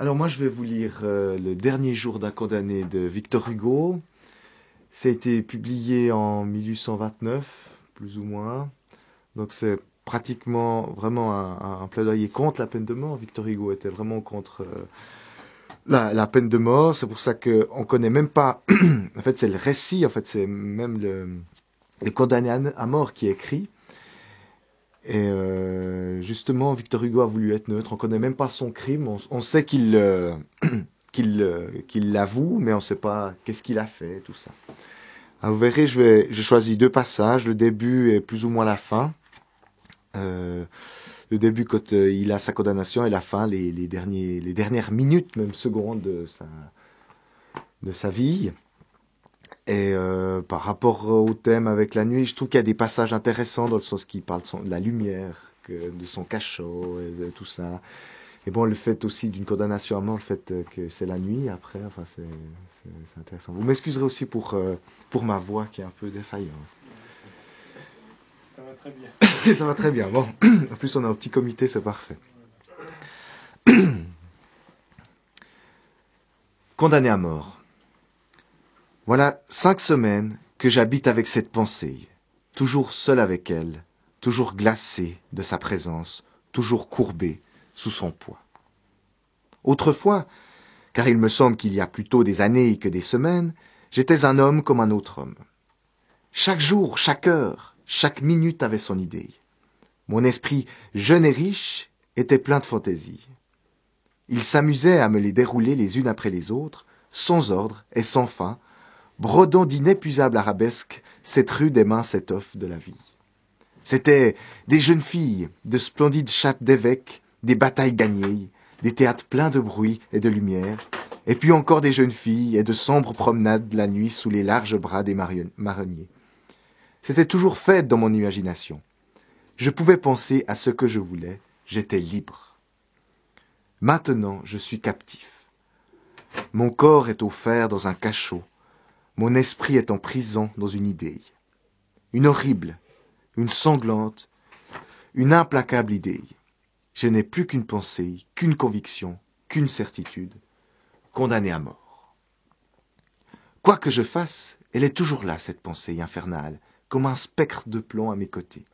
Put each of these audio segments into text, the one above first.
Alors moi, je vais vous lire euh, le dernier jour d'un condamné de Victor Hugo. Ça a été publié en 1829, plus ou moins. Donc c'est pratiquement vraiment un, plaidoyer contre la peine de mort. Victor Hugo était vraiment contre euh, la, peine de mort. C'est pour ça qu'on connaît même pas. en fait, c'est le récit. En fait, c'est même le, le condamné à mort qui est écrit. Et euh, justement, Victor Hugo a voulu être neutre. On connaît même pas son crime. On, sait qu'il euh, euh, qu'il l'avoue, mais on ne sait pas qu'est-ce qu'il a fait, tout ça. Alors, vous verrez, je vais choisi deux passages. Le début est plus ou moins la fin. Le début quand il a sa condamnation et la fin, les, derniers dernières minutes, même secondes de sa vie. Et euh, par rapport au thème avec la nuit, je trouve qu'il y a des passages intéressants dans le sens qu'il parle de, la lumière, que, de son cachot et de tout ça. Et bon, le fait aussi d'une condamnation à mort, le fait que c'est la nuit après, enfin, c'est intéressant. Vous m'excuserez aussi pour, euh, pour ma voix qui est un peu défaillante. Ça va très bien. ça va très bien. Bon, en plus, on a un petit comité, c'est parfait. Condamné à mort. Voilà cinq semaines que j'habite avec cette pensée, toujours seul avec elle, toujours glacé de sa présence, toujours courbé sous son poids. Autrefois, car il me semble qu'il y a plutôt des années que des semaines, j'étais un homme comme un autre homme. Chaque jour, chaque heure, chaque minute avait son idée. Mon esprit jeune et riche était plein de fantaisie. Il s'amusait à me les dérouler les unes après les autres, sans ordre et sans fin, brodant d'inépuisables arabesques cette rue des minces étoffes de la vie. C'étaient des jeunes filles, de splendides chapes d'évêques, des batailles gagnées, des théâtres pleins de bruit et de lumière, et puis encore des jeunes filles et de sombres promenades la nuit sous les larges bras des marronniers. C'était toujours fait dans mon imagination. Je pouvais penser à ce que je voulais, j'étais libre. Maintenant, je suis captif. Mon corps est offert dans un cachot, mon esprit est en prison dans une idée. Une horrible, une sanglante, une implacable idée. Je n'ai plus qu'une pensée, qu'une conviction, qu'une certitude, condamnée à mort. Quoi que je fasse, elle est toujours là, cette pensée infernale, comme un spectre de plomb à mes côtés,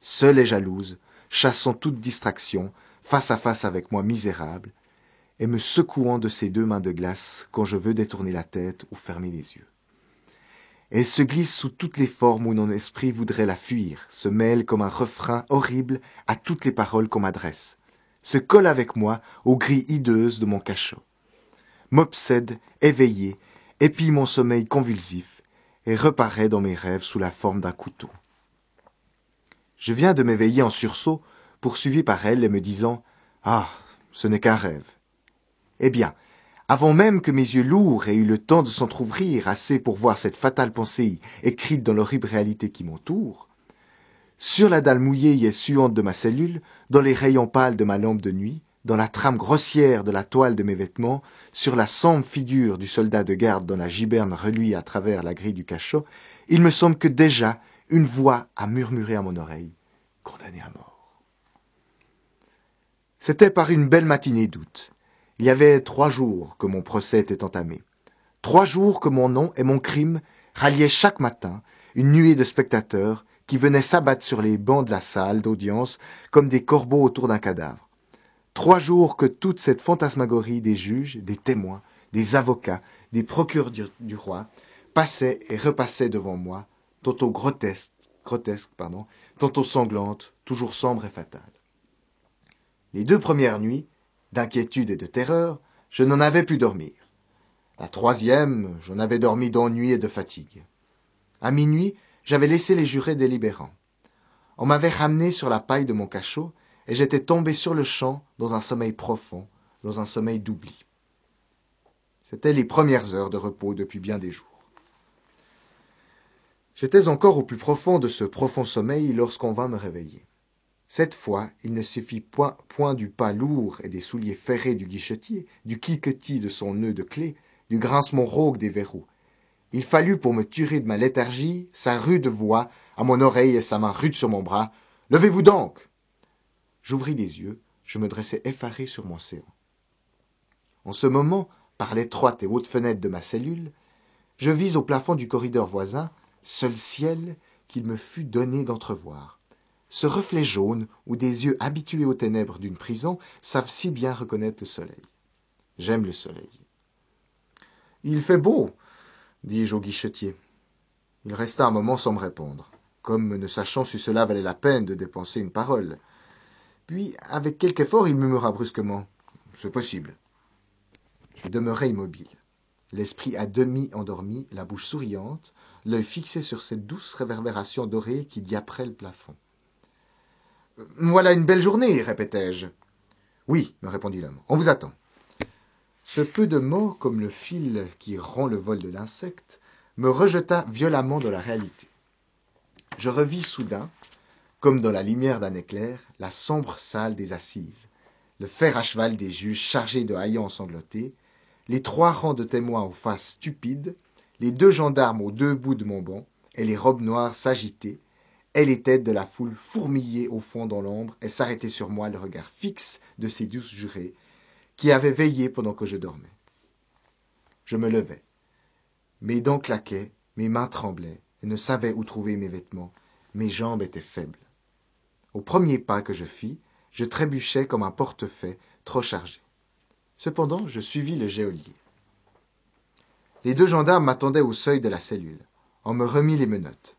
seule et jalouse, chassant toute distraction, face à face avec moi misérable, et me secouant de ses deux mains de glace quand je veux détourner la tête ou fermer les yeux. Elle se glisse sous toutes les formes où mon esprit voudrait la fuir, se mêle comme un refrain horrible à toutes les paroles qu'on m'adresse, se colle avec moi aux grilles hideuses de mon cachot, m'obsède, éveillé, épille mon sommeil convulsif, et reparaît dans mes rêves sous la forme d'un couteau. Je viens de m'éveiller en sursaut, poursuivi par elle et me disant Ah, ce n'est qu'un rêve. Eh bien, avant même que mes yeux lourds aient eu le temps de s'entr'ouvrir assez pour voir cette fatale pensée écrite dans l'horrible réalité qui m'entoure, sur la dalle mouillée et suante de ma cellule, dans les rayons pâles de ma lampe de nuit, dans la trame grossière de la toile de mes vêtements, sur la sombre figure du soldat de garde dont la giberne reluit à travers la grille du cachot, il me semble que déjà une voix a murmuré à mon oreille, condamné à mort. C'était par une belle matinée d'août. Il y avait trois jours que mon procès était entamé. Trois jours que mon nom et mon crime ralliaient chaque matin une nuée de spectateurs qui venaient s'abattre sur les bancs de la salle d'audience comme des corbeaux autour d'un cadavre. Trois jours que toute cette fantasmagorie des juges, des témoins, des avocats, des procureurs du, roi passait et repassait devant moi, tantôt grotesque, tantôt sanglante, toujours sombre et fatale. Les deux premières nuits, d'inquiétude et de terreur, je n'en avais pu dormir. La troisième, j'en avais dormi d'ennui et de fatigue. À minuit, j'avais laissé les jurés délibérants. On m'avait ramené sur la paille de mon cachot, et j'étais tombé sur le champ dans un sommeil profond, dans un sommeil d'oubli. C'étaient les premières heures de repos depuis bien des jours. J'étais encore au plus profond de ce profond sommeil lorsqu'on vint me réveiller. Cette fois, il ne suffit point, point du pas lourd et des souliers ferrés du guichetier, du cliquetis de son nœud de clé, du grincement rauque des verrous. Il fallut, pour me tuer de ma léthargie, sa rude voix à mon oreille et sa main rude sur mon bras. Levez-vous donc J'ouvris les yeux, je me dressai effaré sur mon séant. En ce moment, par l'étroite et haute fenêtre de ma cellule, je vis au plafond du corridor voisin, seul ciel qu'il me fut donné d'entrevoir. Ce reflet jaune où des yeux habitués aux ténèbres d'une prison savent si bien reconnaître le soleil. J'aime le soleil. Il fait beau, dis-je au guichetier. Il resta un moment sans me répondre, comme ne sachant si cela valait la peine de dépenser une parole. Puis, avec quelque effort, il murmura brusquement. C'est possible. Je demeurai immobile, l'esprit à demi endormi, la bouche souriante, l'œil fixé sur cette douce réverbération dorée qui diaperait le plafond. Voilà une belle journée, répétai-je. Oui, me répondit l'homme, on vous attend. Ce peu de mots, comme le fil qui rend le vol de l'insecte, me rejeta violemment dans la réalité. Je revis soudain, comme dans la lumière d'un éclair, la sombre salle des assises, le fer à cheval des juges chargés de haillons sanglotés, les trois rangs de témoins aux faces stupides, les deux gendarmes aux deux bouts de mon banc, et les robes noires s'agitaient, et les de la foule fourmillaient au fond dans l'ombre et s'arrêtaient sur moi le regard fixe de ces douces jurés qui avaient veillé pendant que je dormais. Je me levai. Mes dents claquaient, mes mains tremblaient, et ne savais où trouver mes vêtements. Mes jambes étaient faibles. Au premier pas que je fis, je trébuchais comme un portefaix trop chargé. Cependant, je suivis le geôlier. Les deux gendarmes m'attendaient au seuil de la cellule. On me remit les menottes.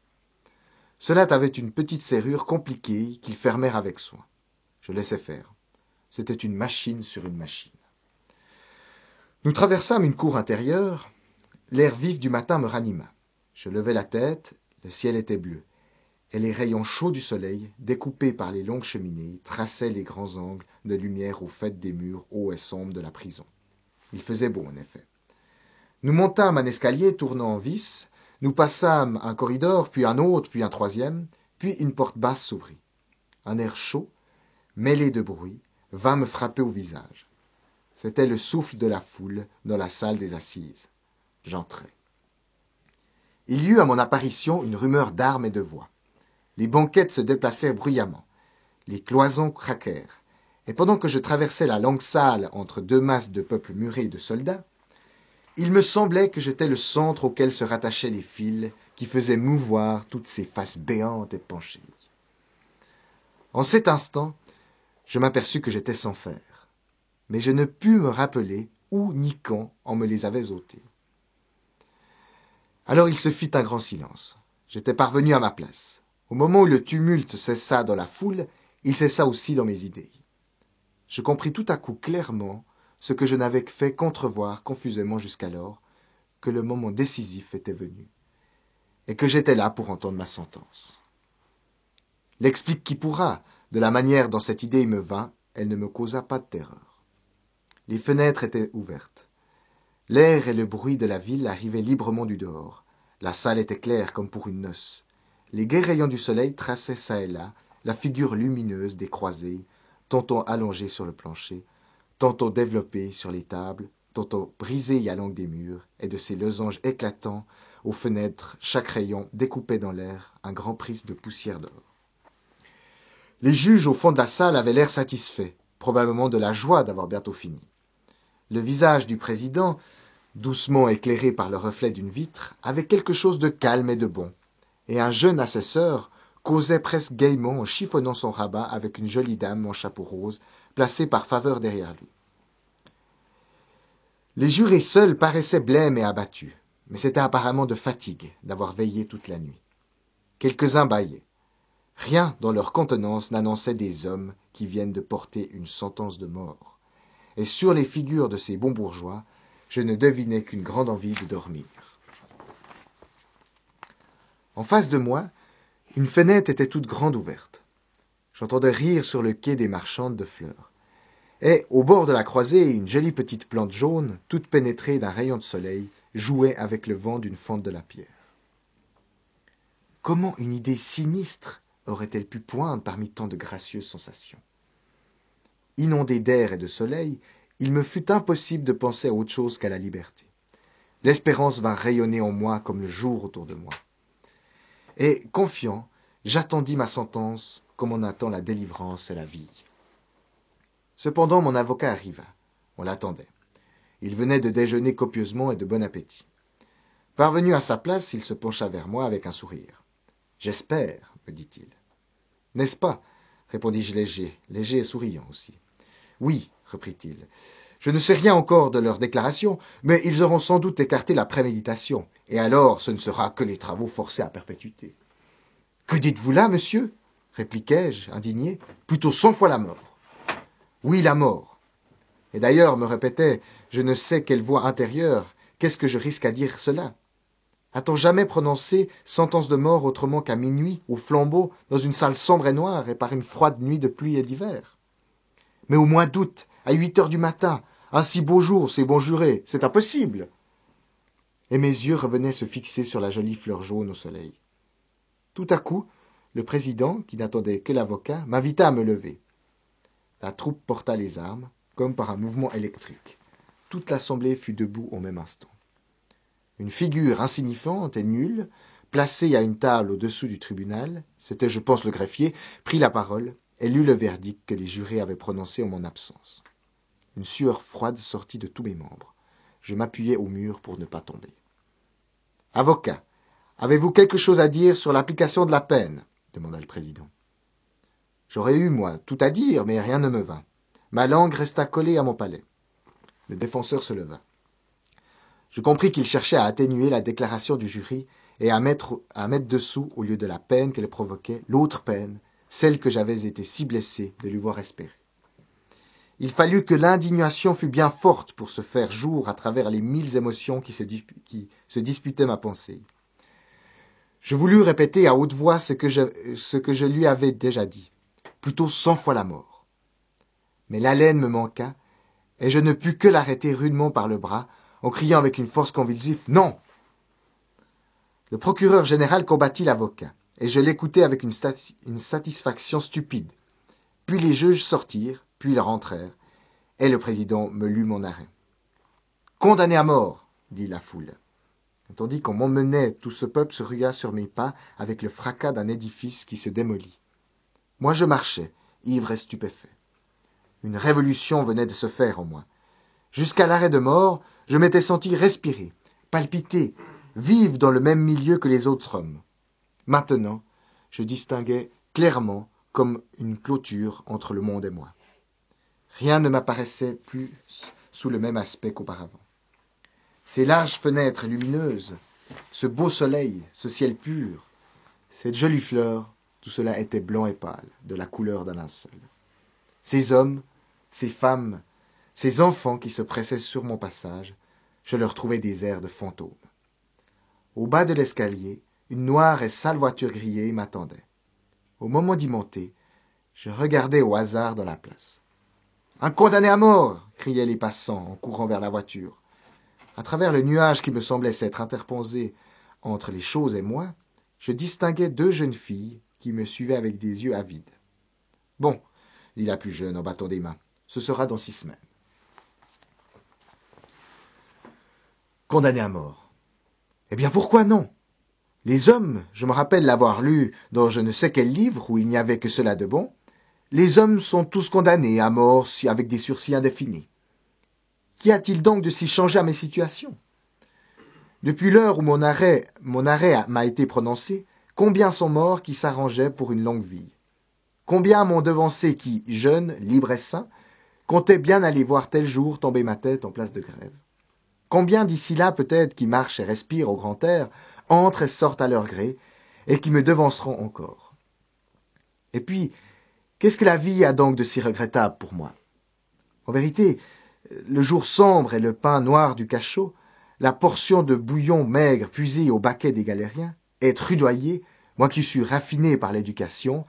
Cela avait une petite serrure compliquée qu'ils fermèrent avec soin. Je laissai faire. C'était une machine sur une machine. Nous traversâmes une cour intérieure. L'air vif du matin me ranima. Je levai la tête, le ciel était bleu, et les rayons chauds du soleil, découpés par les longues cheminées, traçaient les grands angles de lumière au fait des murs hauts et sombres de la prison. Il faisait beau, en effet. Nous montâmes un escalier tournant en vis, nous passâmes un corridor, puis un autre, puis un troisième, puis une porte basse s'ouvrit. Un air chaud, mêlé de bruit, vint me frapper au visage. C'était le souffle de la foule dans la salle des assises. J'entrai. Il y eut à mon apparition une rumeur d'armes et de voix. Les banquettes se déplacèrent bruyamment. Les cloisons craquèrent. Et pendant que je traversais la longue salle entre deux masses de peuple muré de soldats, il me semblait que j'étais le centre auquel se rattachaient les fils qui faisaient mouvoir toutes ces faces béantes et penchées. En cet instant, je m'aperçus que j'étais sans fer, mais je ne pus me rappeler où ni quand on me les avait ôtés. Alors il se fit un grand silence. J'étais parvenu à ma place. Au moment où le tumulte cessa dans la foule, il cessa aussi dans mes idées. Je compris tout à coup clairement ce que je n'avais fait qu'entrevoir confusément jusqu'alors, que le moment décisif était venu, et que j'étais là pour entendre ma sentence. L'explique qui pourra, de la manière dont cette idée me vint, elle ne me causa pas de terreur. Les fenêtres étaient ouvertes. L'air et le bruit de la ville arrivaient librement du dehors. La salle était claire comme pour une noce. Les gais rayons du soleil traçaient çà et là la figure lumineuse des croisés, tantôt allongés sur le plancher, tantôt développés sur les tables, tantôt brisés à l'angle des murs, et de ces losanges éclatants aux fenêtres, chaque rayon découpait dans l'air un grand prisme de poussière d'or. Les juges au fond de la salle avaient l'air satisfaits, probablement de la joie d'avoir bientôt fini. Le visage du président, doucement éclairé par le reflet d'une vitre, avait quelque chose de calme et de bon, et un jeune assesseur causait presque gaiement en chiffonnant son rabat avec une jolie dame en chapeau rose, placée par faveur derrière lui. Les jurés seuls paraissaient blêmes et abattus, mais c'était apparemment de fatigue d'avoir veillé toute la nuit. Quelques-uns bâillaient. Rien dans leur contenance n'annonçait des hommes qui viennent de porter une sentence de mort. Et sur les figures de ces bons bourgeois, je ne devinais qu'une grande envie de dormir. En face de moi, une fenêtre était toute grande ouverte. J'entendais rire sur le quai des marchandes de fleurs. Et, au bord de la croisée, une jolie petite plante jaune, toute pénétrée d'un rayon de soleil, jouait avec le vent d'une fente de la pierre. Comment une idée sinistre aurait-elle pu poindre parmi tant de gracieuses sensations? Inondé d'air et de soleil, il me fut impossible de penser à autre chose qu'à la liberté. L'espérance vint rayonner en moi comme le jour autour de moi et, confiant, j'attendis ma sentence comme on attend la délivrance et la vie. Cependant, mon avocat arriva. On l'attendait. Il venait de déjeuner copieusement et de bon appétit. Parvenu à sa place, il se pencha vers moi avec un sourire. J'espère, me dit-il. N'est-ce pas? répondis-je léger, léger et souriant aussi. Oui, reprit-il. Je ne sais rien encore de leur déclaration, mais ils auront sans doute écarté la préméditation, et alors ce ne sera que les travaux forcés à perpétuité. Que dites-vous là, monsieur? répliquai-je, indigné. Plutôt cent fois la mort. Oui, la mort. Et d'ailleurs, me répétait, je ne sais quelle voix intérieure, qu'est-ce que je risque à dire cela? A-t-on jamais prononcé sentence de mort autrement qu'à minuit, au flambeau, dans une salle sombre et noire, et par une froide nuit de pluie et d'hiver? Mais au mois d'août, à huit heures du matin, un si beau jour, c'est bon juré, c'est impossible. Et mes yeux revenaient se fixer sur la jolie fleur jaune au soleil. Tout à coup, le président, qui n'attendait que l'avocat, m'invita à me lever. La troupe porta les armes, comme par un mouvement électrique. Toute l'assemblée fut debout au même instant. Une figure insignifiante et nulle, placée à une table au-dessous du tribunal, c'était, je pense, le greffier, prit la parole et lut le verdict que les jurés avaient prononcé en mon absence. Une sueur froide sortit de tous mes membres. Je m'appuyai au mur pour ne pas tomber. Avocat, avez-vous quelque chose à dire sur l'application de la peine? demanda le président. J'aurais eu, moi, tout à dire, mais rien ne me vint. Ma langue resta collée à mon palais. Le défenseur se leva. Je compris qu'il cherchait à atténuer la déclaration du jury et à mettre, à mettre dessous, au lieu de la peine qu'elle provoquait, l'autre peine, celle que j'avais été si blessé de lui voir espérer. Il fallut que l'indignation fût bien forte pour se faire jour à travers les mille émotions qui se, disputaient ma pensée. Je voulus répéter à haute voix ce que, je, ce que je lui avais déjà dit, plutôt cent fois la mort. Mais l'haleine me manqua, et je ne pus que l'arrêter rudement par le bras, en criant avec une force convulsive Non Le procureur général combattit l'avocat, et je l'écoutai avec une, une satisfaction stupide. Puis les juges sortirent, puis ils rentrèrent, et le président me lut mon arrêt. Condamné à mort, dit la foule. Tandis qu'on m'emmenait, tout ce peuple se rua sur mes pas avec le fracas d'un édifice qui se démolit. Moi je marchais, ivre et stupéfait. Une révolution venait de se faire en moi. Jusqu'à l'arrêt de mort, je m'étais senti respirer, palpiter, vivre dans le même milieu que les autres hommes. Maintenant, je distinguais clairement comme une clôture entre le monde et moi. Rien ne m'apparaissait plus sous le même aspect qu'auparavant. Ces larges fenêtres lumineuses, ce beau soleil, ce ciel pur, cette jolie fleur, tout cela était blanc et pâle, de la couleur d'un linceul. Ces hommes, ces femmes, ces enfants qui se pressaient sur mon passage, je leur trouvais des airs de fantômes. Au bas de l'escalier, une noire et sale voiture grillée m'attendait. Au moment d'y monter, je regardais au hasard dans la place. Un condamné à mort criaient les passants en courant vers la voiture. À travers le nuage qui me semblait s'être interposé entre les choses et moi, je distinguais deux jeunes filles qui me suivaient avec des yeux avides. Bon, dit la plus jeune en battant des mains, ce sera dans six semaines. Condamné à mort. Eh bien pourquoi non? Les hommes, je me rappelle l'avoir lu dans je ne sais quel livre où il n'y avait que cela de bon, les hommes sont tous condamnés à mort avec des sursis indéfinis. Qu'y a-t-il donc de si changé à mes situations? Depuis l'heure où mon arrêt, mon arrêt m'a été prononcé, combien sont morts qui s'arrangeaient pour une longue vie? Combien m'ont devancé qui, jeune, libre et sain, comptaient bien aller voir tel jour tomber ma tête en place de grève? Combien d'ici là peut-être qui marchent et respirent au grand air, entrent et sortent à leur gré, et qui me devanceront encore? Et puis, Qu'est-ce que la vie a donc de si regrettable pour moi? En vérité, le jour sombre et le pain noir du cachot, la portion de bouillon maigre puisée au baquet des galériens, être rudoyé, moi qui suis raffiné par l'éducation,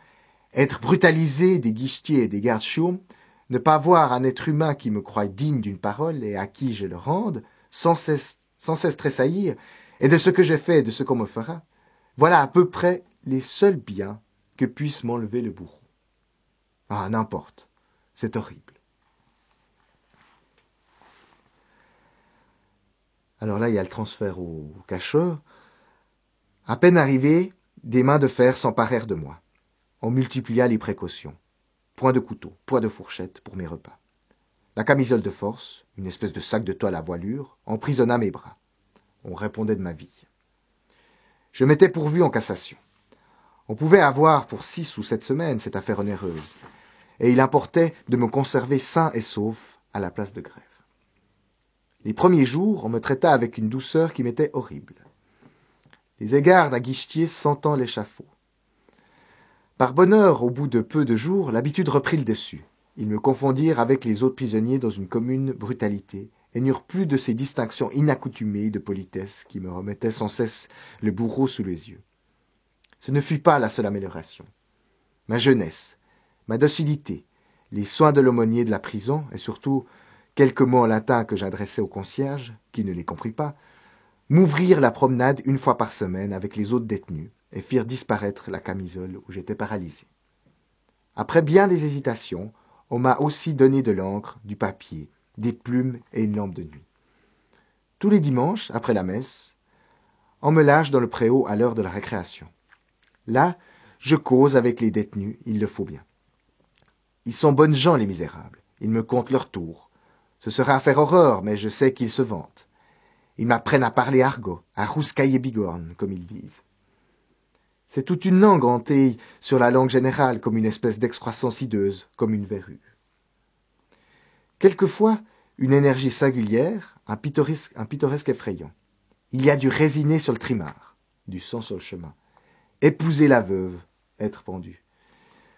être brutalisé des guichetiers et des gardes ne pas voir un être humain qui me croit digne d'une parole et à qui je le rende, sans cesse, sans cesse tressaillir, et de ce que j'ai fait et de ce qu'on me fera, voilà à peu près les seuls biens que puisse m'enlever le bourreau. Ah, n'importe. C'est horrible. Alors là, il y a le transfert au cachot. À peine arrivé, des mains de fer s'emparèrent de moi. On multiplia les précautions. Point de couteau, point de fourchette pour mes repas. La camisole de force, une espèce de sac de toile à voilure, emprisonna mes bras. On répondait de ma vie. Je m'étais pourvu en cassation. On pouvait avoir pour six ou sept semaines cette affaire onéreuse, et il importait de me conserver sain et sauf à la place de grève. Les premiers jours, on me traita avec une douceur qui m'était horrible. Les égards d'un guichetier sentant l'échafaud. Par bonheur, au bout de peu de jours, l'habitude reprit le dessus. Ils me confondirent avec les autres prisonniers dans une commune brutalité, et n'eurent plus de ces distinctions inaccoutumées de politesse qui me remettaient sans cesse le bourreau sous les yeux. Ce ne fut pas la seule amélioration. Ma jeunesse, ma docilité, les soins de l'aumônier de la prison, et surtout quelques mots en latin que j'adressai au concierge, qui ne les comprit pas, m'ouvrirent la promenade une fois par semaine avec les autres détenus, et firent disparaître la camisole où j'étais paralysé. Après bien des hésitations, on m'a aussi donné de l'encre, du papier, des plumes et une lampe de nuit. Tous les dimanches, après la messe, on me lâche dans le préau à l'heure de la récréation. Là, je cause avec les détenus, il le faut bien. Ils sont bonnes gens, les misérables. Ils me comptent leur tour. Ce serait à faire horreur, mais je sais qu'ils se vantent. Ils m'apprennent à parler argot, à rouscailler bigorne, comme ils disent. C'est toute une langue hantée sur la langue générale comme une espèce d'excroissance hideuse, comme une verrue. Quelquefois, une énergie singulière, un pittoresque, un pittoresque effrayant. Il y a du résiné sur le trimar, du sang sur le chemin épouser la veuve, être pendu.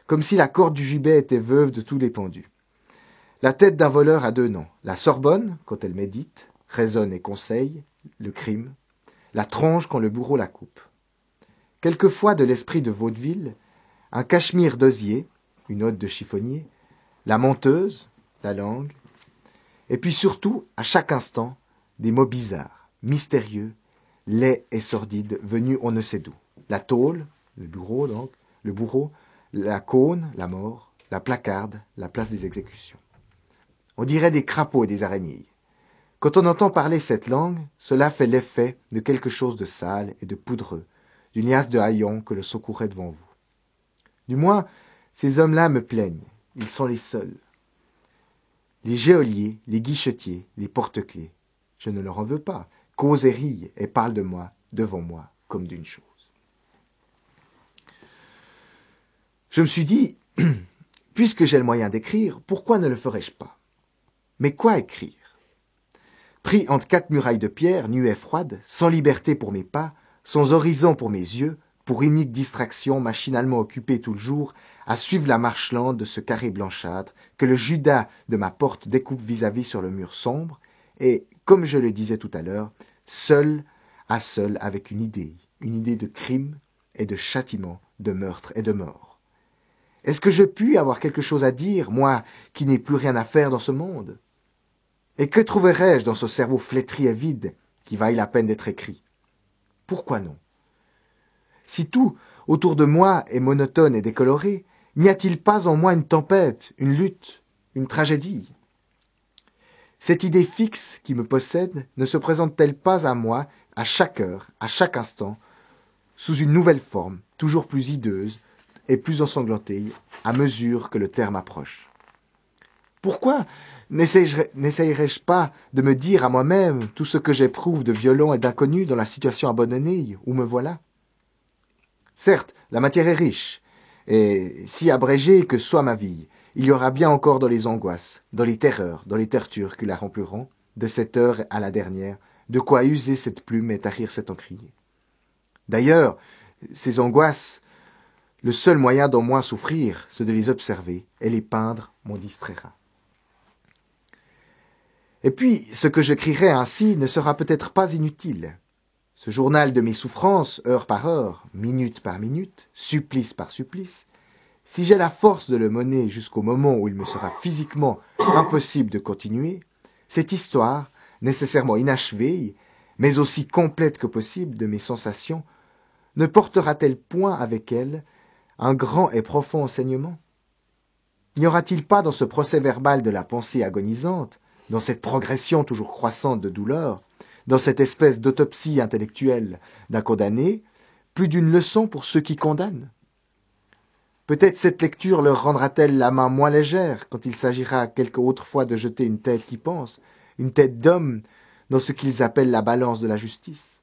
Comme si la corde du gibet était veuve de tous les pendus. La tête d'un voleur a deux noms. La Sorbonne, quand elle médite, raisonne et conseille, le crime. La tronche quand le bourreau la coupe. Quelquefois de l'esprit de vaudeville, un cachemire d'osier, une ode de chiffonnier, la menteuse, la langue, et puis surtout, à chaque instant, des mots bizarres, mystérieux, laids et sordides, venus on ne sait d'où la tôle, le bureau donc, le bourreau, la cône, la mort, la placarde, la place des exécutions. On dirait des crapauds et des araignées. Quand on entend parler cette langue, cela fait l'effet de quelque chose de sale et de poudreux, d'une liasse de haillons que le secourait devant vous. Du moins, ces hommes-là me plaignent, ils sont les seuls. Les géoliers, les guichetiers, les porte-clés, je ne leur en veux pas, causent et rient et parlent de moi, devant moi, comme d'une chose. Je me suis dit, puisque j'ai le moyen d'écrire, pourquoi ne le ferais-je pas? Mais quoi écrire? Pris entre quatre murailles de pierre, nuée froide, sans liberté pour mes pas, sans horizon pour mes yeux, pour unique distraction, machinalement occupé tout le jour à suivre la marche lente de ce carré blanchâtre que le Judas de ma porte découpe vis-à-vis -vis sur le mur sombre, et, comme je le disais tout à l'heure, seul à seul avec une idée, une idée de crime et de châtiment, de meurtre et de mort. Est-ce que je puis avoir quelque chose à dire, moi qui n'ai plus rien à faire dans ce monde? Et que trouverais-je dans ce cerveau flétri et vide qui vaille la peine d'être écrit? Pourquoi non? Si tout autour de moi est monotone et décoloré, n'y a-t-il pas en moi une tempête, une lutte, une tragédie? Cette idée fixe qui me possède ne se présente-t-elle pas à moi à chaque heure, à chaque instant, sous une nouvelle forme, toujours plus hideuse, et plus ensanglantée à mesure que le terme approche? Pourquoi n'essayerais-je pas de me dire à moi-même tout ce que j'éprouve de violent et d'inconnu dans la situation abandonnée où me voilà? Certes, la matière est riche, et si abrégée que soit ma vie, il y aura bien encore dans les angoisses, dans les terreurs, dans les tortures qui la rempliront, de cette heure à la dernière, de quoi user cette plume et tarir cet encrier. D'ailleurs, ces angoisses le seul moyen d'au moins souffrir, c'est de les observer, et les peindre m'en distraira. Et puis, ce que j'écrirai ainsi ne sera peut-être pas inutile. Ce journal de mes souffrances, heure par heure, minute par minute, supplice par supplice, si j'ai la force de le mener jusqu'au moment où il me sera physiquement impossible de continuer, cette histoire, nécessairement inachevée, mais aussi complète que possible de mes sensations, ne portera-t-elle point avec elle un grand et profond enseignement? N'y aura-t-il pas dans ce procès verbal de la pensée agonisante, dans cette progression toujours croissante de douleur, dans cette espèce d'autopsie intellectuelle d'un condamné, plus d'une leçon pour ceux qui condamnent Peut-être cette lecture leur rendra-t-elle la main moins légère quand il s'agira quelque autre fois de jeter une tête qui pense, une tête d'homme, dans ce qu'ils appellent la balance de la justice.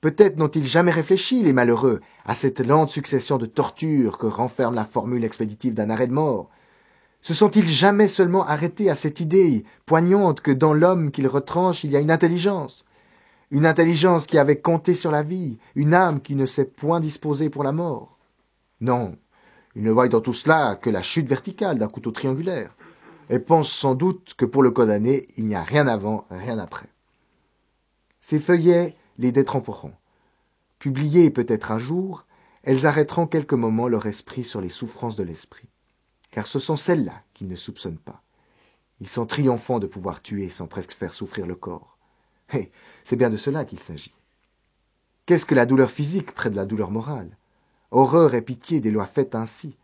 Peut-être n'ont-ils jamais réfléchi, les malheureux, à cette lente succession de tortures que renferme la formule expéditive d'un arrêt de mort. Se sont-ils jamais seulement arrêtés à cette idée poignante que dans l'homme qu'ils retranchent il y a une intelligence, une intelligence qui avait compté sur la vie, une âme qui ne s'est point disposée pour la mort? Non, ils ne voient dans tout cela que la chute verticale d'un couteau triangulaire, et pensent sans doute que pour le condamné, il n'y a rien avant, rien après. Ces feuillets les détremperont. Publiées peut-être un jour, elles arrêteront quelques moments leur esprit sur les souffrances de l'esprit, car ce sont celles-là qu'ils ne soupçonnent pas. Ils sont triomphants de pouvoir tuer sans presque faire souffrir le corps. Et c'est bien de cela qu'il s'agit. Qu'est-ce que la douleur physique près de la douleur morale? Horreur et pitié des lois faites ainsi.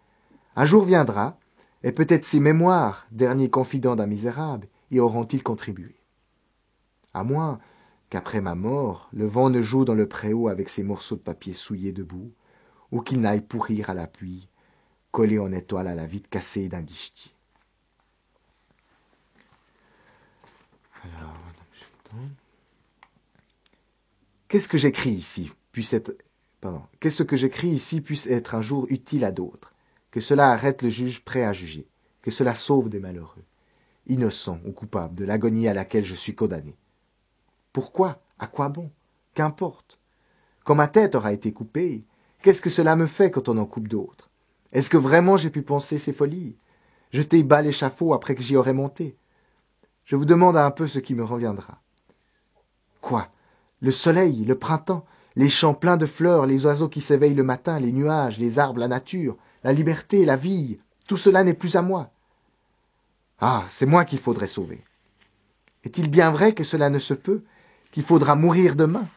Un jour viendra, et peut-être ces mémoires, derniers confidents d'un misérable, y auront-ils contribué. À moins qu'après ma mort, le vent ne joue dans le préau avec ses morceaux de papier souillés debout, ou qu'il n'aille pourrir à la pluie, collé en étoile à la vitre cassée d'un guichetier. Qu'est-ce que j'écris ici puisse être, qu'est-ce que j'écris ici puisse être un jour utile à d'autres, que cela arrête le juge prêt à juger, que cela sauve des malheureux, innocents ou coupables de l'agonie à laquelle je suis condamné. Pourquoi? À quoi bon? Qu'importe. Quand ma tête aura été coupée, qu'est-ce que cela me fait quand on en coupe d'autres? Est-ce que vraiment j'ai pu penser ces folies? Jeter bas l'échafaud après que j'y aurais monté Je vous demande un peu ce qui me reviendra. Quoi? Le soleil, le printemps, les champs pleins de fleurs, les oiseaux qui s'éveillent le matin, les nuages, les arbres, la nature, la liberté, la vie, tout cela n'est plus à moi. Ah, c'est moi qu'il faudrait sauver. Est-il bien vrai que cela ne se peut, qu'il faudra mourir demain?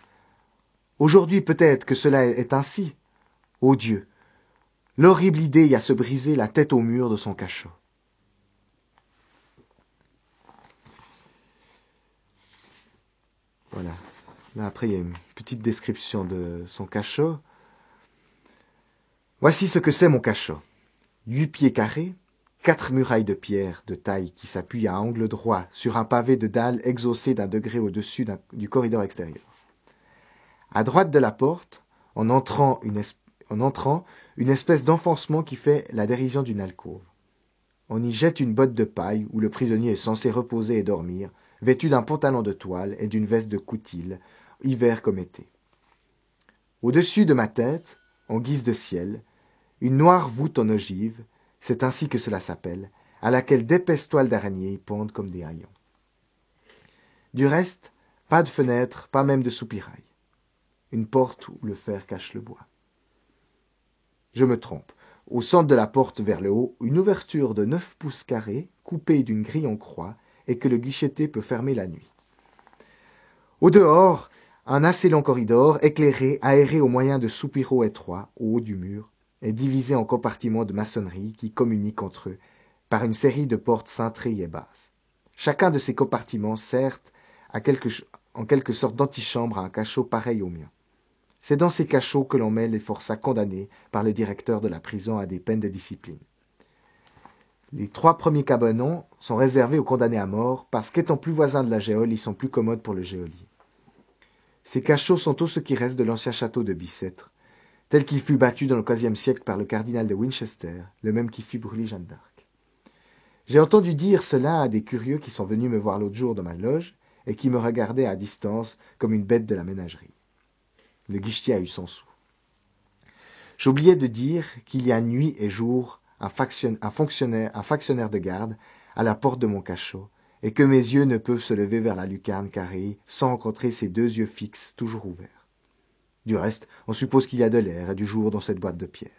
Aujourd'hui peut-être que cela est ainsi. Ô Dieu, l'horrible idée y a se briser la tête au mur de son cachot. Voilà. Là, après, il y a une petite description de son cachot. Voici ce que c'est mon cachot. Huit pieds carrés, quatre murailles de pierre de taille qui s'appuient à angle droit sur un pavé de dalles exaucé d'un degré au-dessus du corridor extérieur. À droite de la porte, en entrant une, en entrant, une espèce d'enfoncement qui fait la dérision d'une alcôve. On y jette une botte de paille où le prisonnier est censé reposer et dormir, vêtu d'un pantalon de toile et d'une veste de coutil, hiver comme été. Au-dessus de ma tête, en guise de ciel, une noire voûte en ogive, c'est ainsi que cela s'appelle, à laquelle d'épaisses toiles d'araignée pendent comme des haillons. Du reste, pas de fenêtre, pas même de soupirail. Une porte où le fer cache le bois. Je me trompe. Au centre de la porte vers le haut, une ouverture de neuf pouces carrés, coupée d'une grille en croix, et que le guicheté peut fermer la nuit. Au dehors, un assez long corridor, éclairé, aéré au moyen de soupiraux étroits, au haut du mur, est divisé en compartiments de maçonnerie qui communiquent entre eux par une série de portes cintrées et basses. Chacun de ces compartiments à quelque, en quelque sorte d'antichambre à un cachot pareil au mien. C'est dans ces cachots que l'on met les forçats condamnés par le directeur de la prison à des peines de discipline. Les trois premiers cabanons sont réservés aux condamnés à mort parce qu'étant plus voisins de la géole, ils sont plus commodes pour le géolier. Ces cachots sont tout ce qui reste de l'ancien château de Bicêtre, tel qu'il fut battu dans le quinzième siècle par le cardinal de Winchester, le même qui fit brûler Jeanne d'Arc. J'ai entendu dire cela à des curieux qui sont venus me voir l'autre jour dans ma loge et qui me regardaient à distance comme une bête de la ménagerie. Le guichetier a eu son sou. J'oubliais de dire qu'il y a nuit et jour un, fonctionnaire, un factionnaire de garde à la porte de mon cachot, et que mes yeux ne peuvent se lever vers la lucarne carrée sans rencontrer ses deux yeux fixes toujours ouverts. Du reste, on suppose qu'il y a de l'air et du jour dans cette boîte de pierre.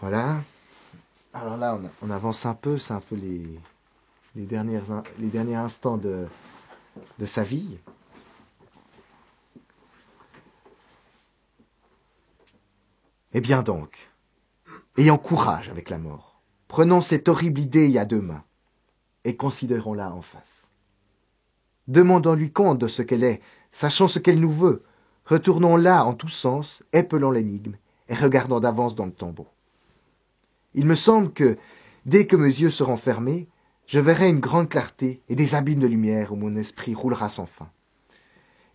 Voilà. Alors là, on, avance un peu, c'est un peu les, derniers instants de sa vie. Eh bien donc, ayons courage avec la mort. Prenons cette horrible idée a deux mains et considérons-la en face. Demandons-lui compte de ce qu'elle est, sachant ce qu'elle nous veut, Retournons là en tous sens, épelant l'énigme et regardant d'avance dans le tombeau. Il me semble que, dès que mes yeux seront fermés, je verrai une grande clarté et des abîmes de lumière où mon esprit roulera sans fin.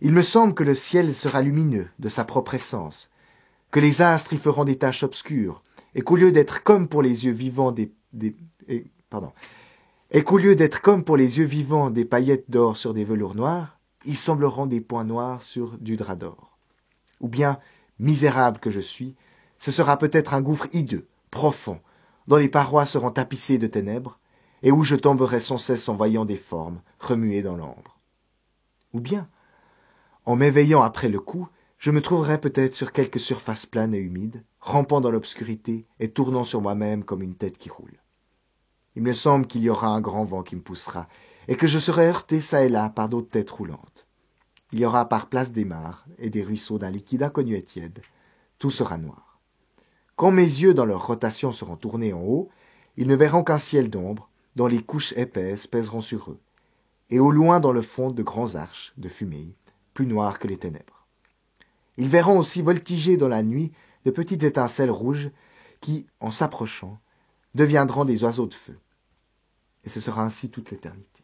Il me semble que le ciel sera lumineux de sa propre essence, que les astres y feront des taches obscures, et qu'au lieu d'être comme pour les yeux vivants des, pardon, et qu'au lieu d'être comme pour les yeux vivants des paillettes d'or sur des velours noirs, ils sembleront des points noirs sur du drap d'or. Ou bien, misérable que je suis, ce sera peut-être un gouffre hideux, profond, dont les parois seront tapissées de ténèbres, et où je tomberai sans cesse en voyant des formes remuées dans l'ombre. Ou bien, en m'éveillant après le coup, je me trouverai peut-être sur quelque surface plane et humide, rampant dans l'obscurité et tournant sur moi-même comme une tête qui roule. Il me semble qu'il y aura un grand vent qui me poussera, et que je serai heurté çà et là par d'autres têtes roulantes. Il y aura par place des mares et des ruisseaux d'un liquide inconnu et tiède. Tout sera noir. Quand mes yeux dans leur rotation seront tournés en haut, ils ne verront qu'un ciel d'ombre, dont les couches épaisses pèseront sur eux, et au loin dans le fond de grands arches de fumée, plus noirs que les ténèbres. Ils verront aussi voltiger dans la nuit de petites étincelles rouges qui, en s'approchant, deviendront des oiseaux de feu. Et ce sera ainsi toute l'éternité.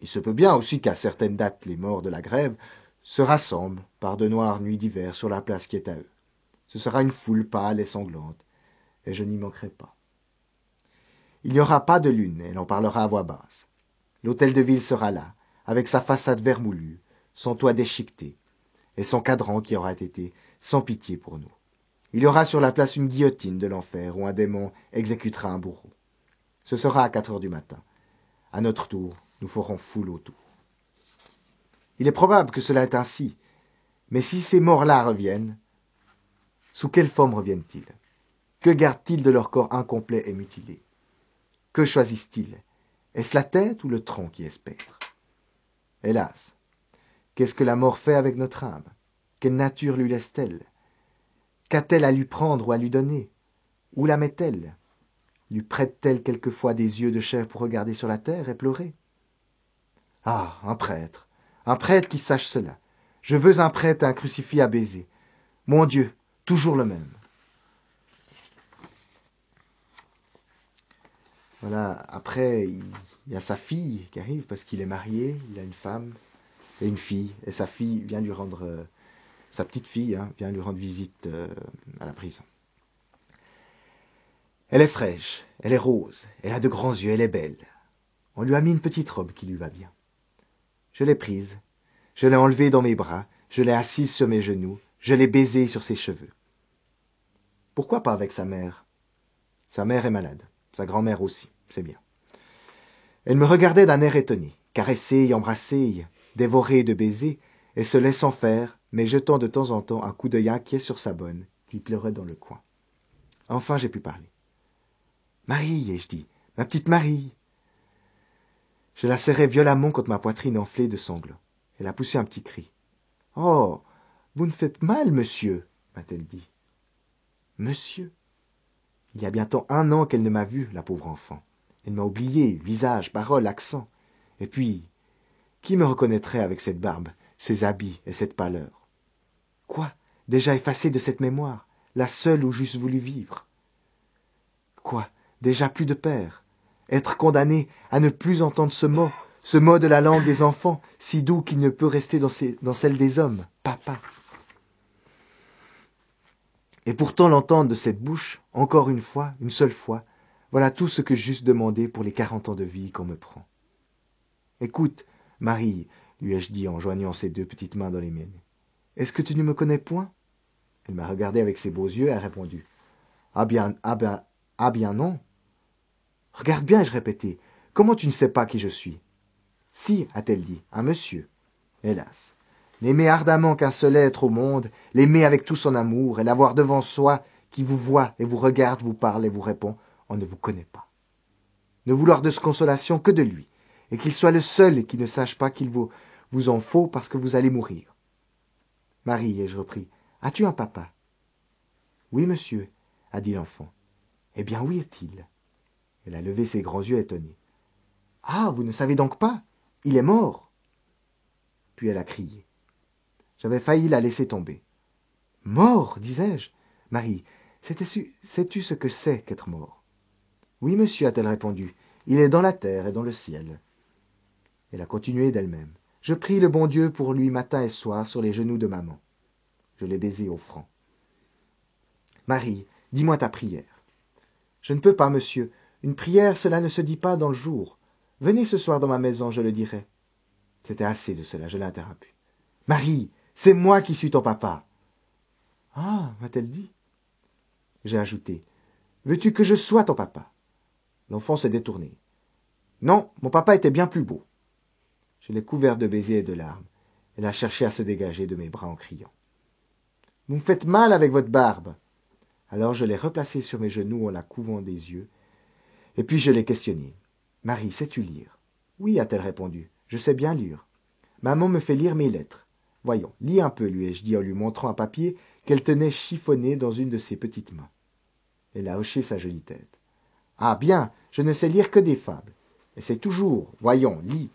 Il se peut bien aussi qu'à certaines dates les morts de la grève se rassemblent par de noires nuits d'hiver sur la place qui est à eux. Ce sera une foule pâle et sanglante, et je n'y manquerai pas. Il n'y aura pas de lune, et l'on parlera à voix basse. L'hôtel de ville sera là, avec sa façade vermoulue, son toit déchiqueté, et son cadran qui aura été sans pitié pour nous. Il y aura sur la place une guillotine de l'enfer où un démon exécutera un bourreau. Ce sera à quatre heures du matin. À notre tour, nous ferons foule autour. Il est probable que cela est ainsi, mais si ces morts-là reviennent, sous quelle forme reviennent-ils? Que gardent-ils de leur corps incomplet et mutilé? Que choisissent-ils? Est-ce la tête ou le tronc qui est spectre? Hélas, qu'est-ce que la mort fait avec notre âme? Quelle nature lui laisse-t-elle? Qu'a-t-elle à lui prendre ou à lui donner? Où la met-elle? Lui prête-t-elle quelquefois des yeux de chair pour regarder sur la terre et pleurer? Ah, un prêtre, un prêtre qui sache cela. Je veux un prêtre un crucifix à baiser. Mon Dieu, toujours le même. Voilà, après, il y a sa fille qui arrive parce qu'il est marié, il a une femme et une fille, et sa fille vient lui rendre, euh, sa petite fille hein, vient lui rendre visite euh, à la prison. Elle est fraîche, elle est rose, elle a de grands yeux, elle est belle. On lui a mis une petite robe qui lui va bien. Je l'ai prise, je l'ai enlevée dans mes bras, je l'ai assise sur mes genoux, je l'ai baisée sur ses cheveux. Pourquoi pas avec sa mère? Sa mère est malade, sa grand-mère aussi, c'est bien. Elle me regardait d'un air étonné, caressée, embrassée, dévorée de baisers, et se laissant faire, mais jetant de temps en temps un coup d'œil inquiet sur sa bonne, qui pleurait dans le coin. Enfin j'ai pu parler. Marie, ai-je dit, ma petite Marie. Je la serrai violemment contre ma poitrine enflée de sanglots. Elle a poussé un petit cri. Oh. Vous ne faites mal, monsieur, m'a-t-elle dit. Monsieur. Il y a bientôt un an qu'elle ne m'a vu, la pauvre enfant. Elle m'a oublié, visage, parole, accent. Et puis, qui me reconnaîtrait avec cette barbe, ces habits et cette pâleur? Quoi? Déjà effacée de cette mémoire, la seule où j'eusse voulu vivre? Quoi? Déjà plus de père? Être condamné à ne plus entendre ce mot, ce mot de la langue des enfants, si doux qu'il ne peut rester dans, celle des hommes, papa? Et pourtant l'entendre de cette bouche, encore une fois, une seule fois, voilà tout ce que j'eusse demandé pour les quarante ans de vie qu'on me prend. Écoute, Marie, lui ai-je dit en joignant ses deux petites mains dans les miennes, est-ce que tu ne me connais point? Elle m'a regardé avec ses beaux yeux et a répondu. Ah bien, ah bien, ah bien non. Regarde bien, ai-je répété, comment tu ne sais pas qui je suis? Si, a-t-elle dit, un monsieur. Hélas, n'aimer ardemment qu'un seul être au monde, l'aimer avec tout son amour, et l'avoir devant soi, qui vous voit et vous regarde, vous parle et vous répond, on ne vous connaît pas. Ne vouloir de consolation que de lui, et qu'il soit le seul qui ne sache pas qu'il vous, vous en faut parce que vous allez mourir. Marie, ai-je repris, as-tu un papa? Oui, monsieur, a dit l'enfant. Eh bien, où est-il? Elle a levé ses grands yeux étonnés. Ah, vous ne savez donc pas? Il est mort Puis elle a crié. J'avais failli la laisser tomber. Mort, disais-je? Marie, sais-tu ce que c'est qu'être mort? Oui, monsieur, a-t-elle répondu. Il est dans la terre et dans le ciel. Elle a continué d'elle-même. Je prie le bon Dieu pour lui matin et soir sur les genoux de maman. Je l'ai baisé au front. Marie, dis-moi ta prière. Je ne peux pas, monsieur. Une prière, cela ne se dit pas dans le jour. Venez ce soir dans ma maison, je le dirai. C'était assez de cela, je l'ai interrompu. Marie, c'est moi qui suis ton papa. Ah, m'a-t-elle dit. J'ai ajouté. Veux-tu que je sois ton papa? L'enfant s'est détourné. Non, mon papa était bien plus beau. Je l'ai couvert de baisers et de larmes. Elle a cherché à se dégager de mes bras en criant. Vous me faites mal avec votre barbe. Alors je l'ai replacée sur mes genoux en la couvant des yeux, et puis je l'ai questionnée. Marie, sais-tu lire Oui, a-t-elle répondu. Je sais bien lire. Maman me fait lire mes lettres. Voyons, lis un peu, lui ai-je dit en lui montrant un papier qu'elle tenait chiffonné dans une de ses petites mains. Elle a hoché sa jolie tête. Ah bien, je ne sais lire que des fables. Et c'est toujours. Voyons, lis.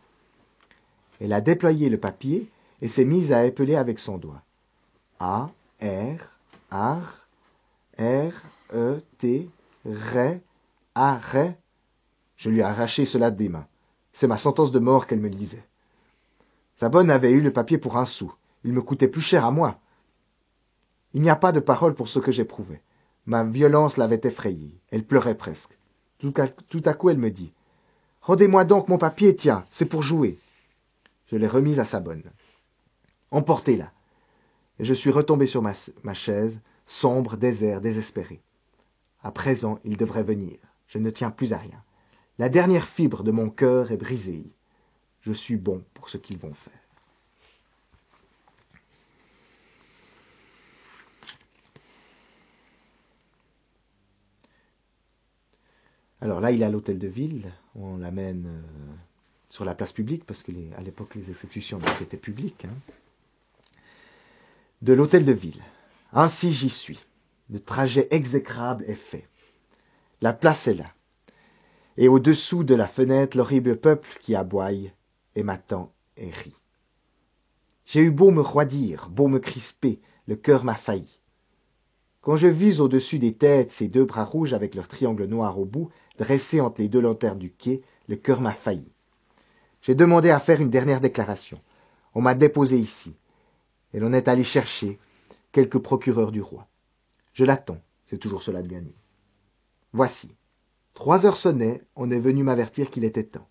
Elle a déployé le papier et s'est mise à épeler avec son doigt. A, R, R, R, E, T, R, A, R. Je lui ai arraché cela des mains. C'est ma sentence de mort qu'elle me lisait. Sa bonne avait eu le papier pour un sou. Il me coûtait plus cher à moi. Il n'y a pas de parole pour ce que j'éprouvais. Ma violence l'avait effrayée. Elle pleurait presque. Tout à, coup, elle me dit Rendez-moi donc mon papier, tiens, c'est pour jouer. Je l'ai remise à sa bonne. Emportez-la. Et je suis retombé sur ma, chaise, sombre, désert, désespéré. À présent, il devrait venir. Je ne tiens plus à rien. La dernière fibre de mon cœur est brisée. Je suis bon pour ce qu'ils vont faire. Alors là, il est à l'hôtel de ville. On l'amène euh, sur la place publique, parce que à l'époque, les exécutions étaient publiques. Hein. De l'hôtel de ville. Ainsi j'y suis. Le trajet exécrable est fait. La place est là et au-dessous de la fenêtre l'horrible peuple qui aboye et m'attend et rit. J'ai eu beau me roidir, beau me crisper, le cœur m'a failli. Quand je vis au-dessus des têtes ces deux bras rouges avec leur triangle noir au bout, dressés entre les deux lanternes du quai, le cœur m'a failli. J'ai demandé à faire une dernière déclaration. On m'a déposé ici, et l'on est allé chercher quelques procureurs du roi. Je l'attends, c'est toujours cela de gagner. Voici. Trois heures sonnaient, on est venu m'avertir qu'il était temps.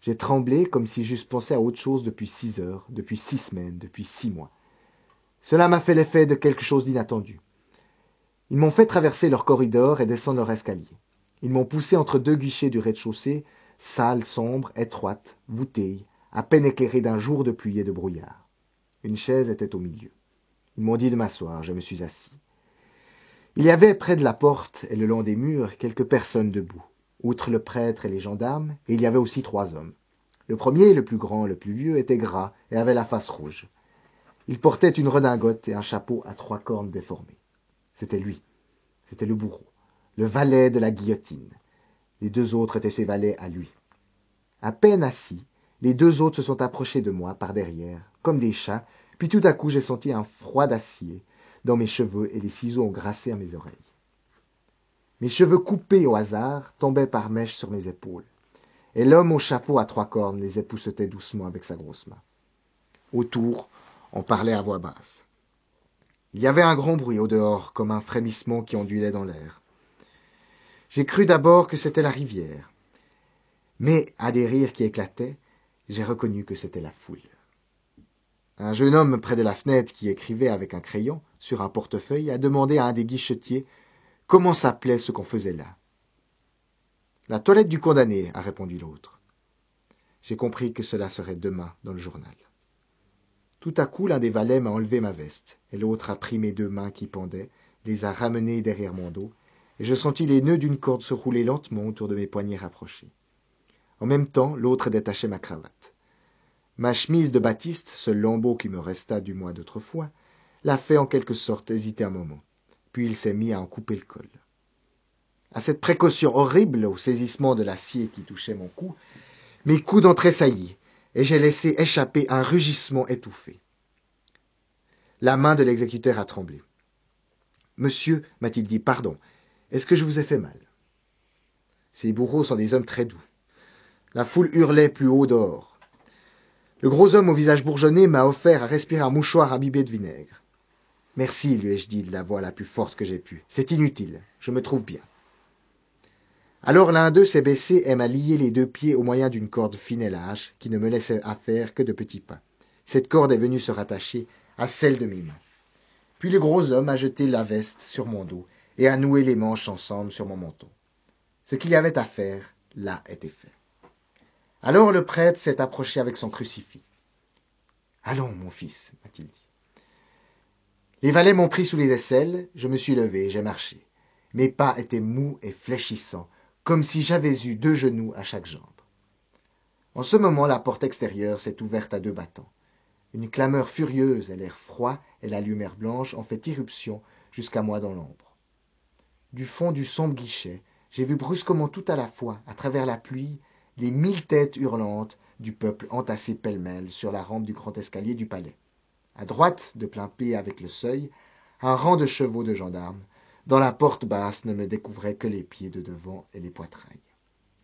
J'ai tremblé comme si j'eusse pensé à autre chose depuis six heures, depuis six semaines, depuis six mois. Cela m'a fait l'effet de quelque chose d'inattendu. Ils m'ont fait traverser leur corridor et descendre leur escalier. Ils m'ont poussé entre deux guichets du rez-de-chaussée, salle sombre, étroite, voûtée, à peine éclairée d'un jour de pluie et de brouillard. Une chaise était au milieu. Ils m'ont dit de m'asseoir, je me suis assis. Il y avait près de la porte et le long des murs quelques personnes debout, outre le prêtre et les gendarmes, il y avait aussi trois hommes. Le premier, le plus grand, le plus vieux, était gras et avait la face rouge. Il portait une redingote et un chapeau à trois cornes déformées. C'était lui. C'était le bourreau, le valet de la guillotine. Les deux autres étaient ses valets à lui. À peine assis, les deux autres se sont approchés de moi par derrière, comme des chats, puis tout à coup j'ai senti un froid d'acier dans mes cheveux et les ciseaux ont grassé à mes oreilles. Mes cheveux coupés au hasard tombaient par mèches sur mes épaules, et l'homme au chapeau à trois cornes les époussetait doucement avec sa grosse main. Autour, on parlait à voix basse. Il y avait un grand bruit au dehors, comme un frémissement qui ondulait dans l'air. J'ai cru d'abord que c'était la rivière, mais à des rires qui éclataient, j'ai reconnu que c'était la foule. Un jeune homme près de la fenêtre qui écrivait avec un crayon sur un portefeuille a demandé à un des guichetiers comment s'appelait ce qu'on faisait là. La toilette du condamné, a répondu l'autre. J'ai compris que cela serait demain dans le journal. Tout à coup, l'un des valets m'a enlevé ma veste, et l'autre a pris mes deux mains qui pendaient, les a ramenées derrière mon dos, je sentis les nœuds d'une corde se rouler lentement autour de mes poignets rapprochés. En même temps, l'autre détachait ma cravate. Ma chemise de Baptiste, ce lambeau qui me resta du mois d'autrefois, l'a fait en quelque sorte hésiter un moment. Puis il s'est mis à en couper le col. À cette précaution horrible, au saisissement de l'acier qui touchait mon cou, mes coudes ont tressailli, et j'ai laissé échapper un rugissement étouffé. La main de l'exécuteur a tremblé. Monsieur, m'a-t-il dit, pardon, est-ce que je vous ai fait mal? Ces bourreaux sont des hommes très doux. La foule hurlait plus haut dehors. Le gros homme au visage bourgeonné m'a offert à respirer un mouchoir imbibé de vinaigre. Merci, lui ai-je dit de la voix la plus forte que j'ai pu. C'est inutile, je me trouve bien. Alors l'un d'eux s'est baissé et m'a lié les deux pieds au moyen d'une corde fine et lâche qui ne me laissait à faire que de petits pas. Cette corde est venue se rattacher à celle de mes mains. Puis le gros homme a jeté la veste sur mon dos et a noué les manches ensemble sur mon menton. Ce qu'il y avait à faire, là, était fait. Alors le prêtre s'est approché avec son crucifix. Allons, mon fils, m'a-t-il dit. Les valets m'ont pris sous les aisselles, je me suis levé, j'ai marché. Mes pas étaient mous et fléchissants, comme si j'avais eu deux genoux à chaque jambe. En ce moment, la porte extérieure s'est ouverte à deux battants. Une clameur furieuse l'air froid et la lumière blanche ont fait irruption jusqu'à moi dans l'ombre. Du fond du sombre guichet, j'ai vu brusquement tout à la fois, à travers la pluie, les mille têtes hurlantes du peuple entassées pêle-mêle sur la rampe du grand escalier du palais. À droite, de plein pied avec le seuil, un rang de chevaux de gendarmes, dans la porte basse ne me découvraient que les pieds de devant et les poitrails.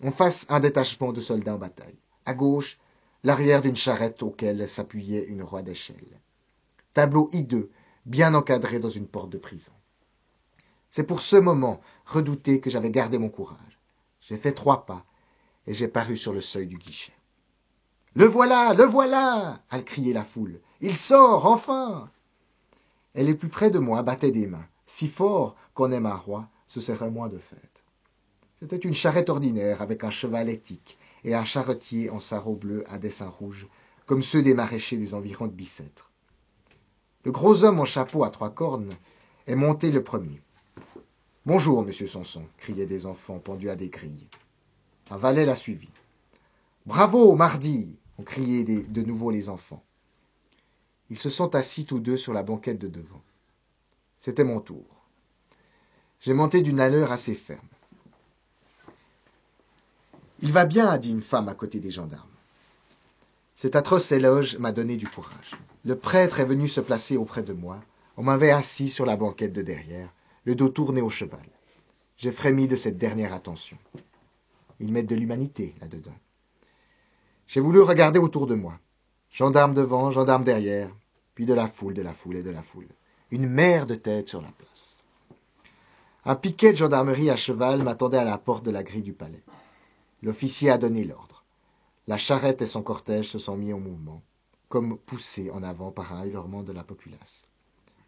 En face, un détachement de soldats en bataille. À gauche, l'arrière d'une charrette auquel s'appuyait une roue d'échelle. Tableau hideux, bien encadré dans une porte de prison. C'est pour ce moment redouté que j'avais gardé mon courage. J'ai fait trois pas et j'ai paru sur le seuil du guichet. Le voilà, le voilà a crié la foule. Il sort, enfin Et les plus près de moi battaient des mains si fort qu'on aime un roi, ce serait moins de fête. C'était une charrette ordinaire avec un cheval éthique et un charretier en sarrau bleu à dessin rouge, comme ceux des maraîchers des environs de Bicêtre. Le gros homme en chapeau à trois cornes est monté le premier. Bonjour, monsieur Sanson, criaient des enfants pendus à des grilles. Un valet l'a suivi. Bravo, mardi ont crié de nouveau les enfants. Ils se sont assis tous deux sur la banquette de devant. C'était mon tour. J'ai monté d'une allure assez ferme. Il va bien, a dit une femme à côté des gendarmes. Cet atroce éloge m'a donné du courage. Le prêtre est venu se placer auprès de moi. On m'avait assis sur la banquette de derrière, le dos tourné au cheval. J'ai frémi de cette dernière attention. Ils mettent de l'humanité là-dedans. J'ai voulu regarder autour de moi. Gendarme devant, gendarme derrière, puis de la foule, de la foule et de la foule une mer de têtes sur la place. Un piquet de gendarmerie à cheval m'attendait à la porte de la grille du palais. L'officier a donné l'ordre. La charrette et son cortège se sont mis en mouvement, comme poussés en avant par un hurlement de la populace.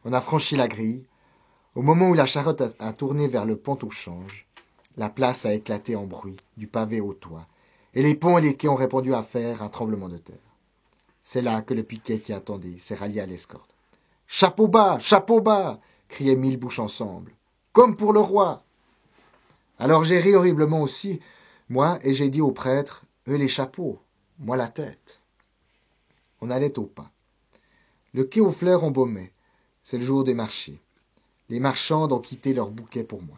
On a franchi la grille. Au moment où la charrette a tourné vers le pont au change, la place a éclaté en bruit, du pavé au toit, et les ponts et les quais ont répondu à faire un tremblement de terre. C'est là que le piquet qui attendait s'est rallié à l'escorte. Chapeau bas, chapeau bas criaient mille bouches ensemble. Comme pour le roi. Alors j'ai ri horriblement aussi, moi, et j'ai dit au prêtre Eux les chapeaux, moi la tête. On allait au pas. Le quai aux fleurs embaumait. C'est le jour des marchés. Les marchands ont quitté leurs bouquets pour moi.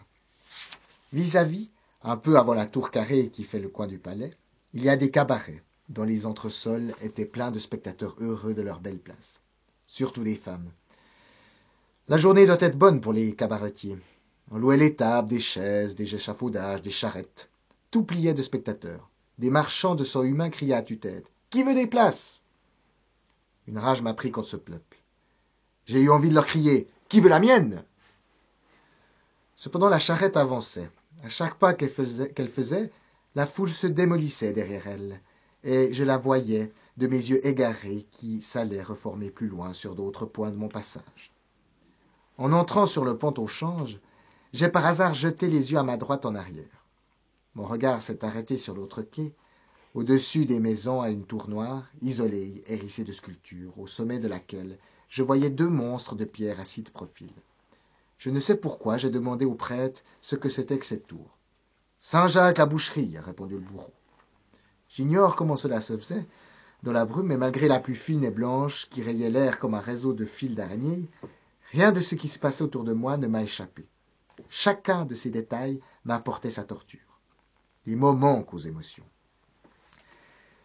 Vis-à-vis, un peu avant la tour carrée qui fait le coin du palais, il y a des cabarets, dont les entresols étaient pleins de spectateurs heureux de leur belle place. Surtout des femmes. La journée doit être bonne pour les cabaretiers. On louait les tables, des chaises, des échafaudages, des charrettes. Tout pliait de spectateurs. Des marchands de sang humain criaient à tue-tête. Qui veut des places? Une rage m'a pris contre ce peuple. J'ai eu envie de leur crier Qui veut la mienne? Cependant, la charrette avançait. À chaque pas qu'elle faisait, la foule se démolissait derrière elle, et je la voyais de mes yeux égarés qui s'allaient reformer plus loin sur d'autres points de mon passage. En entrant sur le pont au change, j'ai par hasard jeté les yeux à ma droite en arrière. Mon regard s'est arrêté sur l'autre quai, au-dessus des maisons à une tour noire, isolée, hérissée de sculptures, au sommet de laquelle je voyais deux monstres de pierre assis de profil. Je ne sais pourquoi j'ai demandé au prêtre ce que c'était que cette tour. Saint-Jacques la boucherie, a répondu le bourreau. J'ignore comment cela se faisait dans la brume, mais malgré la pluie fine et blanche qui rayait l'air comme un réseau de fils d'araignées, Rien de ce qui se passait autour de moi ne m'a échappé. Chacun de ces détails m'apportait sa torture. Les moments aux émotions.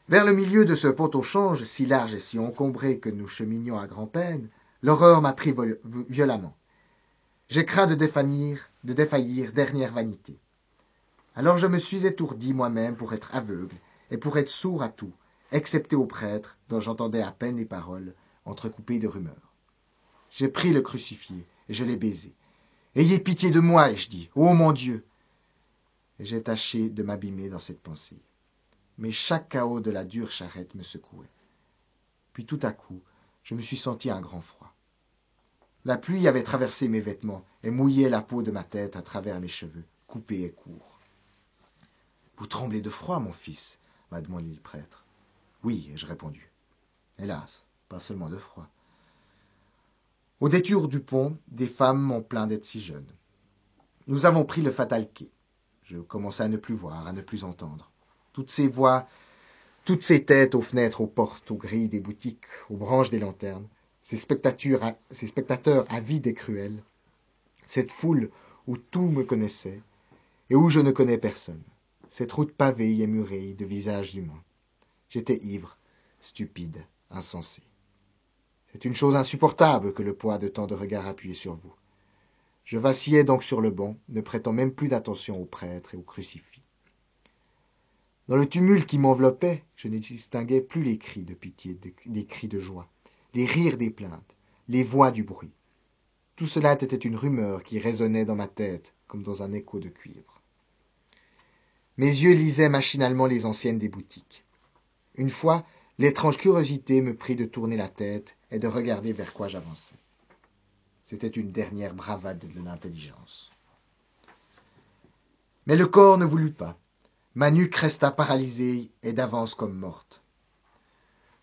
Vers le milieu de ce pont au change, si large et si encombré que nous cheminions à grand-peine, L'horreur m'a pris violemment. J'ai craint de défaillir, de défaillir, dernière vanité. Alors je me suis étourdi moi-même pour être aveugle et pour être sourd à tout, excepté au prêtre, dont j'entendais à peine les paroles, entrecoupées de rumeurs. J'ai pris le crucifié et je l'ai baisé. Ayez pitié de moi, ai-je dit. Ô mon Dieu j'ai tâché de m'abîmer dans cette pensée. Mais chaque chaos de la dure charrette me secouait. Puis tout à coup, je me suis senti un grand froid. La pluie avait traversé mes vêtements et mouillé la peau de ma tête à travers mes cheveux, coupés et courts. Vous tremblez de froid, mon fils m'a demandé le prêtre. Oui, ai-je répondu. Hélas, pas seulement de froid. Au détour du pont, des femmes m'ont plaint d'être si jeune. Nous avons pris le fatal quai. Je commençais à ne plus voir, à ne plus entendre. Toutes ces voix, toutes ces têtes aux fenêtres, aux portes, aux grilles des boutiques, aux branches des lanternes, ces spectateurs, avides et cruels, cette foule où tout me connaissait et où je ne connais personne, cette route pavée et murée de visages humains. J'étais ivre, stupide, insensé. C'est une chose insupportable que le poids de tant de regards appuyés sur vous. Je vacillais donc sur le banc, ne prêtant même plus d'attention au prêtre et au crucifix. Dans le tumulte qui m'enveloppait, je ne distinguais plus les cris de pitié, les cris de joie, les rires des plaintes, les voix du bruit. Tout cela était une rumeur qui résonnait dans ma tête comme dans un écho de cuivre. Mes yeux lisaient machinalement les anciennes des boutiques. Une fois, l'étrange curiosité me prit de tourner la tête et de regarder vers quoi j'avançais. C'était une dernière bravade de l'intelligence. Mais le corps ne voulut pas. Ma nuque resta paralysée et d'avance comme morte.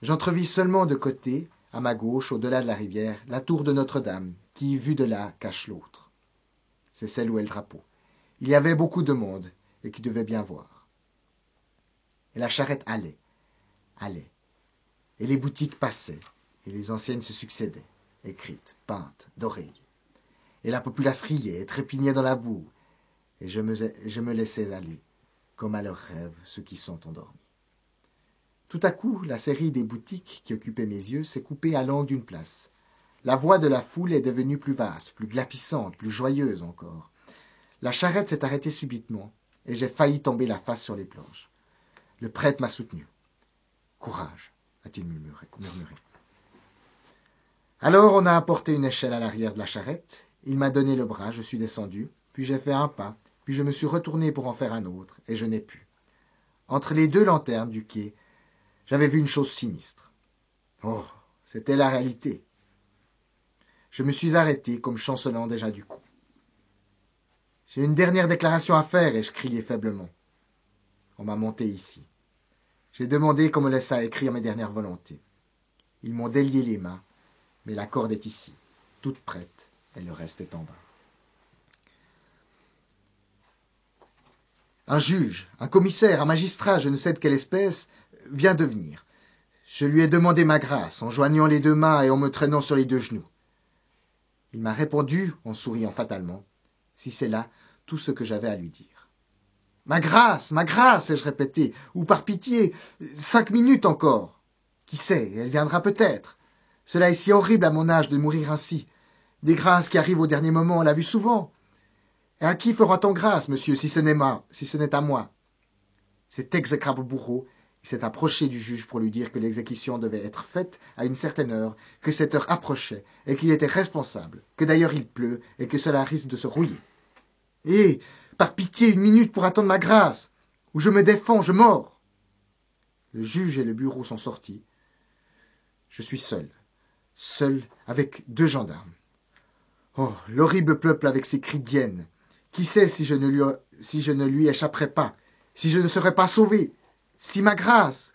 J'entrevis seulement de côté, à ma gauche, au-delà de la rivière, la tour de Notre-Dame, qui, vue de là, cache l'autre. C'est celle où est le drapeau. Il y avait beaucoup de monde, et qui devait bien voir. Et la charrette allait, allait, et les boutiques passaient, et les anciennes se succédaient, écrites, peintes, dorées. Et la populace riait et trépignait dans la boue, et je me, je me laissais aller, comme à leurs rêves ceux qui sont endormis. Tout à coup, la série des boutiques qui occupaient mes yeux s'est coupée à l'angle d'une place. La voix de la foule est devenue plus vaste, plus glapissante, plus joyeuse encore. La charrette s'est arrêtée subitement, et j'ai failli tomber la face sur les planches. Le prêtre m'a soutenu. Courage, a-t-il murmuré. Alors on a apporté une échelle à l'arrière de la charrette, il m'a donné le bras, je suis descendu, puis j'ai fait un pas, puis je me suis retourné pour en faire un autre, et je n'ai pu. Entre les deux lanternes du quai, j'avais vu une chose sinistre. Oh, c'était la réalité. Je me suis arrêté comme chancelant déjà du coup. J'ai une dernière déclaration à faire, ai-je crié faiblement. On m'a monté ici. J'ai demandé qu'on me laissât écrire mes dernières volontés. Ils m'ont délié les mains, mais la corde est ici, toute prête, et le reste est en bas. Un juge, un commissaire, un magistrat, je ne sais de quelle espèce, vient de venir. Je lui ai demandé ma grâce, en joignant les deux mains et en me traînant sur les deux genoux. Il m'a répondu, en souriant fatalement, si c'est là tout ce que j'avais à lui dire. Ma grâce, ma grâce, ai-je répété, ou par pitié, cinq minutes encore. Qui sait, elle viendra peut-être. Cela est si horrible à mon âge de mourir ainsi. Des grâces qui arrivent au dernier moment, on l'a vu souvent. Et à qui fera-t-on grâce, monsieur, si ce n'est si ce n'est à moi? Cet exécrable bourreau s'est approché du juge pour lui dire que l'exécution devait être faite à une certaine heure, que cette heure approchait, et qu'il était responsable, que d'ailleurs il pleut, et que cela risque de se rouiller. Et, par pitié, une minute pour attendre ma grâce, ou je me défends, je mords. Le juge et le bureau sont sortis. Je suis seul seul avec deux gendarmes. Oh, l'horrible peuple avec ses cris d'hyène. Qui sait si je, ne lui, si je ne lui échapperai pas, si je ne serai pas sauvé, si ma grâce.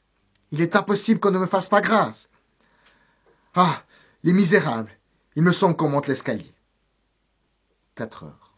Il est impossible qu'on ne me fasse pas grâce. Ah, les misérables. Il me semble qu'on monte l'escalier. Quatre heures.